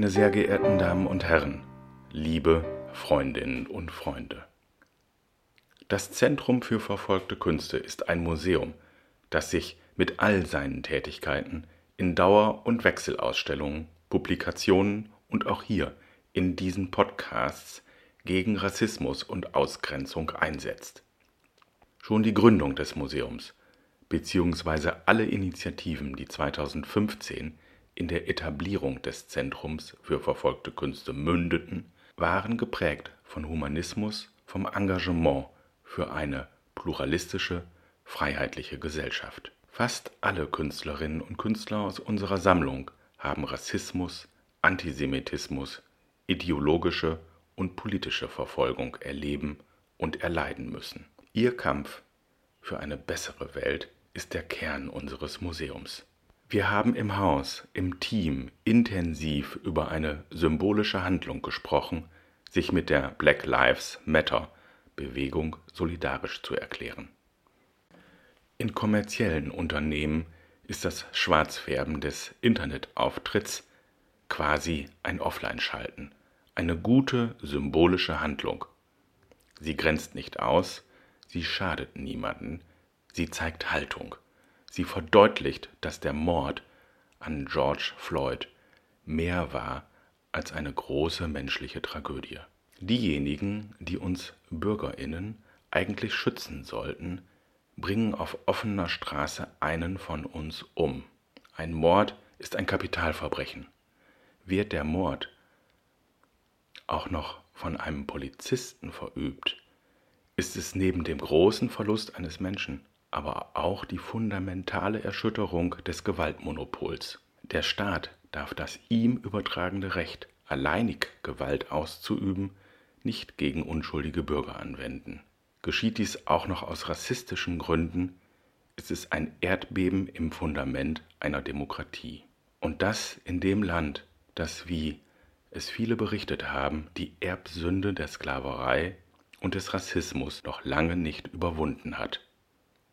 Meine sehr geehrten Damen und Herren, liebe Freundinnen und Freunde. Das Zentrum für verfolgte Künste ist ein Museum, das sich mit all seinen Tätigkeiten in Dauer- und Wechselausstellungen, Publikationen und auch hier in diesen Podcasts gegen Rassismus und Ausgrenzung einsetzt. Schon die Gründung des Museums beziehungsweise alle Initiativen, die 2015 in der Etablierung des Zentrums für verfolgte Künste mündeten, waren geprägt von Humanismus, vom Engagement für eine pluralistische, freiheitliche Gesellschaft. Fast alle Künstlerinnen und Künstler aus unserer Sammlung haben Rassismus, Antisemitismus, ideologische und politische Verfolgung erleben und erleiden müssen. Ihr Kampf für eine bessere Welt ist der Kern unseres Museums. Wir haben im Haus, im Team intensiv über eine symbolische Handlung gesprochen, sich mit der Black Lives Matter Bewegung solidarisch zu erklären. In kommerziellen Unternehmen ist das Schwarzfärben des Internetauftritts quasi ein Offline-Schalten, eine gute symbolische Handlung. Sie grenzt nicht aus, sie schadet niemanden, sie zeigt Haltung. Sie verdeutlicht, dass der Mord an George Floyd mehr war als eine große menschliche Tragödie. Diejenigen, die uns Bürgerinnen eigentlich schützen sollten, bringen auf offener Straße einen von uns um. Ein Mord ist ein Kapitalverbrechen. Wird der Mord auch noch von einem Polizisten verübt, ist es neben dem großen Verlust eines Menschen aber auch die fundamentale Erschütterung des Gewaltmonopols. Der Staat darf das ihm übertragene Recht, alleinig Gewalt auszuüben, nicht gegen unschuldige Bürger anwenden. Geschieht dies auch noch aus rassistischen Gründen, ist es ein Erdbeben im Fundament einer Demokratie. Und das in dem Land, das, wie es viele berichtet haben, die Erbsünde der Sklaverei und des Rassismus noch lange nicht überwunden hat.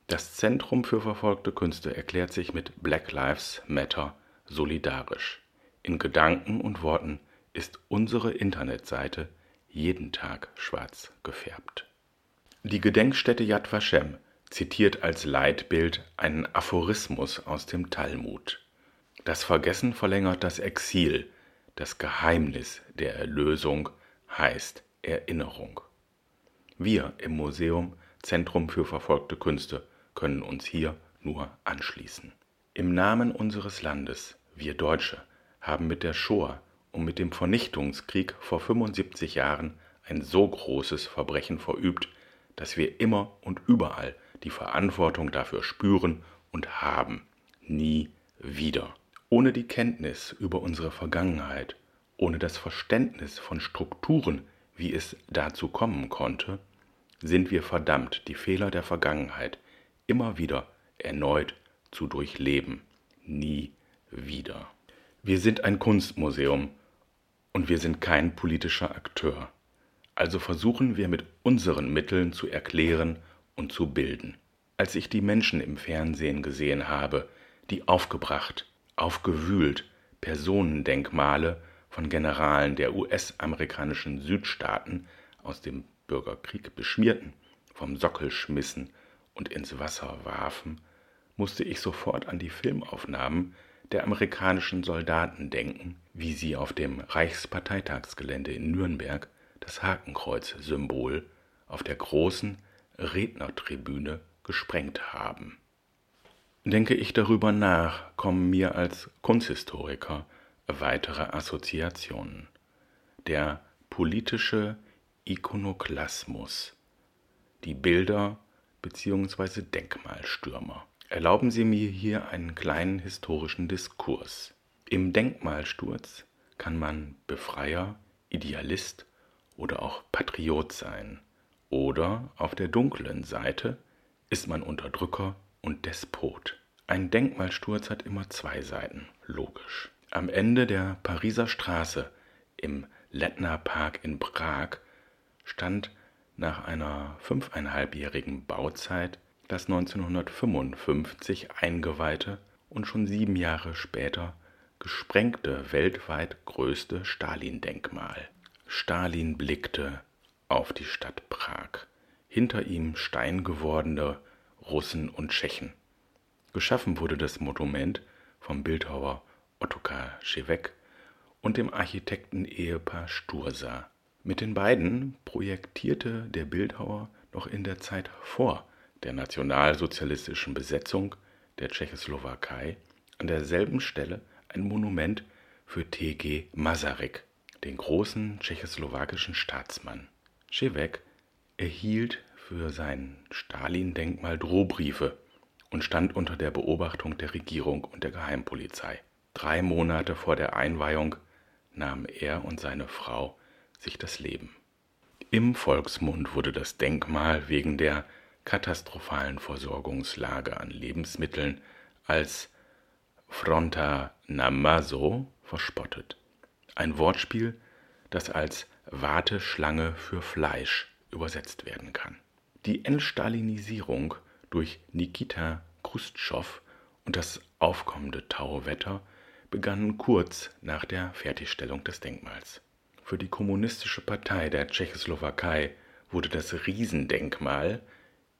Das Zentrum für verfolgte Künste erklärt sich mit Black Lives Matter solidarisch. In Gedanken und Worten ist unsere Internetseite jeden Tag schwarz gefärbt. Die Gedenkstätte Yad Vashem zitiert als Leitbild einen Aphorismus aus dem Talmud. Das Vergessen verlängert das Exil, das Geheimnis der Erlösung heißt Erinnerung. Wir im Museum Zentrum für verfolgte Künste können uns hier nur anschließen. Im Namen unseres Landes, wir Deutsche, haben mit der Shoah und mit dem Vernichtungskrieg vor 75 Jahren ein so großes Verbrechen verübt, dass wir immer und überall die Verantwortung dafür spüren und haben. Nie wieder. Ohne die Kenntnis über unsere Vergangenheit, ohne das Verständnis von Strukturen, wie es dazu kommen konnte, sind wir verdammt, die Fehler der Vergangenheit immer wieder erneut zu durchleben. Nie wieder. Wir sind ein Kunstmuseum und wir sind kein politischer Akteur. Also versuchen wir mit unseren Mitteln zu erklären und zu bilden. Als ich die Menschen im Fernsehen gesehen habe, die aufgebracht, aufgewühlt Personendenkmale von Generalen der US-amerikanischen Südstaaten aus dem Bürgerkrieg beschmierten, vom Sockel schmissen und ins Wasser warfen, musste ich sofort an die Filmaufnahmen der amerikanischen Soldaten denken, wie sie auf dem Reichsparteitagsgelände in Nürnberg das Hakenkreuz-Symbol auf der großen Rednertribüne gesprengt haben. Denke ich darüber nach, kommen mir als Kunsthistoriker weitere Assoziationen. Der politische Ikonoklasmus, die Bilder bzw. Denkmalstürmer. Erlauben Sie mir hier einen kleinen historischen Diskurs. Im Denkmalsturz kann man Befreier, Idealist oder auch Patriot sein. Oder auf der dunklen Seite ist man Unterdrücker und Despot. Ein Denkmalsturz hat immer zwei Seiten, logisch. Am Ende der Pariser Straße im Lettner Park in Prag stand nach einer fünfeinhalbjährigen Bauzeit das 1955 eingeweihte und schon sieben Jahre später gesprengte weltweit größte Stalin-Denkmal. Stalin blickte auf die Stadt Prag, hinter ihm steingewordene Russen und Tschechen. Geschaffen wurde das Monument vom Bildhauer Ottokar Schewek und dem Architekten-Ehepaar Sturza. Mit den beiden projektierte der Bildhauer noch in der Zeit vor der nationalsozialistischen Besetzung der Tschechoslowakei an derselben Stelle ein Monument für T.G. Masaryk, den großen tschechoslowakischen Staatsmann. Schewek erhielt für sein Stalin-Denkmal Drohbriefe und stand unter der Beobachtung der Regierung und der Geheimpolizei. Drei Monate vor der Einweihung nahmen er und seine Frau sich das Leben. Im Volksmund wurde das Denkmal wegen der katastrophalen Versorgungslage an Lebensmitteln als Fronta Namaso verspottet. Ein Wortspiel, das als Warteschlange für Fleisch übersetzt werden kann. Die Entstalinisierung durch Nikita Khrushchev und das aufkommende Tauwetter begannen kurz nach der Fertigstellung des Denkmals. Für die Kommunistische Partei der Tschechoslowakei wurde das Riesendenkmal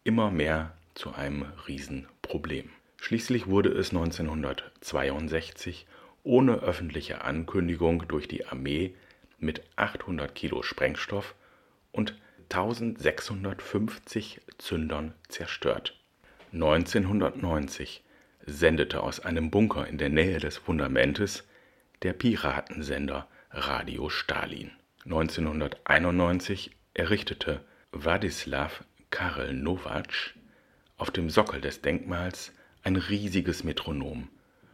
immer mehr zu einem Riesenproblem. Schließlich wurde es 1962 ohne öffentliche Ankündigung durch die Armee mit 800 Kilo Sprengstoff und 1650 Zündern zerstört. 1990 sendete aus einem Bunker in der Nähe des Fundamentes der Piratensender Radio Stalin. 1991 errichtete Wladislaw Karel Nowatsch auf dem Sockel des Denkmals ein riesiges Metronom.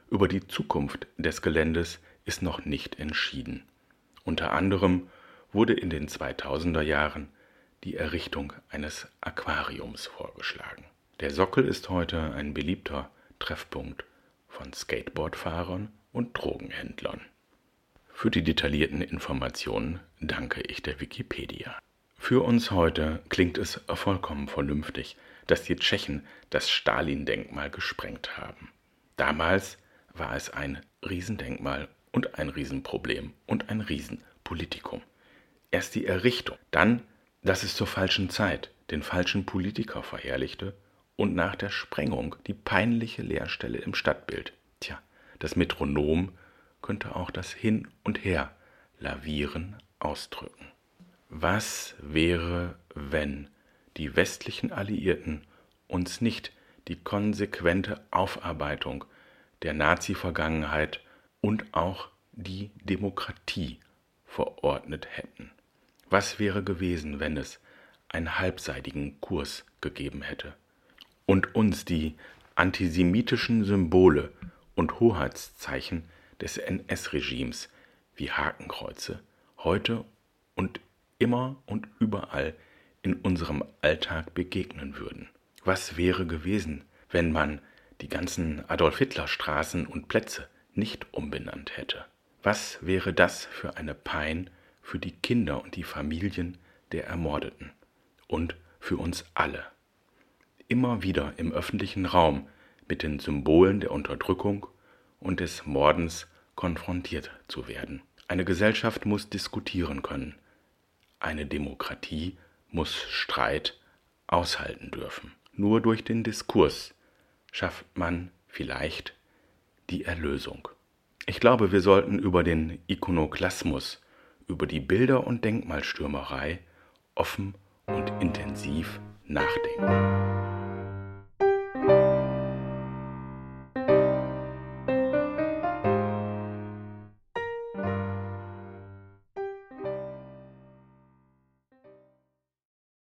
Über die Zukunft des Geländes ist noch nicht entschieden. Unter anderem wurde in den 2000er Jahren die Errichtung eines Aquariums vorgeschlagen. Der Sockel ist heute ein beliebter Treffpunkt von Skateboardfahrern und Drogenhändlern. Für die detaillierten Informationen danke ich der Wikipedia. Für uns heute klingt es vollkommen vernünftig, dass die Tschechen das Stalin-Denkmal gesprengt haben. Damals war es ein Riesendenkmal und ein Riesenproblem und ein Riesenpolitikum. Erst die Errichtung, dann, dass es zur falschen Zeit den falschen Politiker verherrlichte und nach der Sprengung die peinliche Leerstelle im Stadtbild. Tja, das Metronom könnte auch das Hin und Her lavieren ausdrücken. Was wäre, wenn die westlichen Alliierten uns nicht die konsequente Aufarbeitung der Nazi-Vergangenheit und auch die Demokratie verordnet hätten? Was wäre gewesen, wenn es einen halbseitigen Kurs gegeben hätte und uns die antisemitischen Symbole und Hoheitszeichen des NS-Regimes wie Hakenkreuze heute und immer und überall in unserem Alltag begegnen würden. Was wäre gewesen, wenn man die ganzen Adolf Hitler Straßen und Plätze nicht umbenannt hätte? Was wäre das für eine Pein für die Kinder und die Familien der Ermordeten und für uns alle? Immer wieder im öffentlichen Raum mit den Symbolen der Unterdrückung und des Mordens konfrontiert zu werden. Eine Gesellschaft muss diskutieren können, eine Demokratie muss Streit aushalten dürfen. Nur durch den Diskurs schafft man vielleicht die Erlösung. Ich glaube, wir sollten über den Ikonoklasmus, über die Bilder- und Denkmalstürmerei offen und intensiv nachdenken.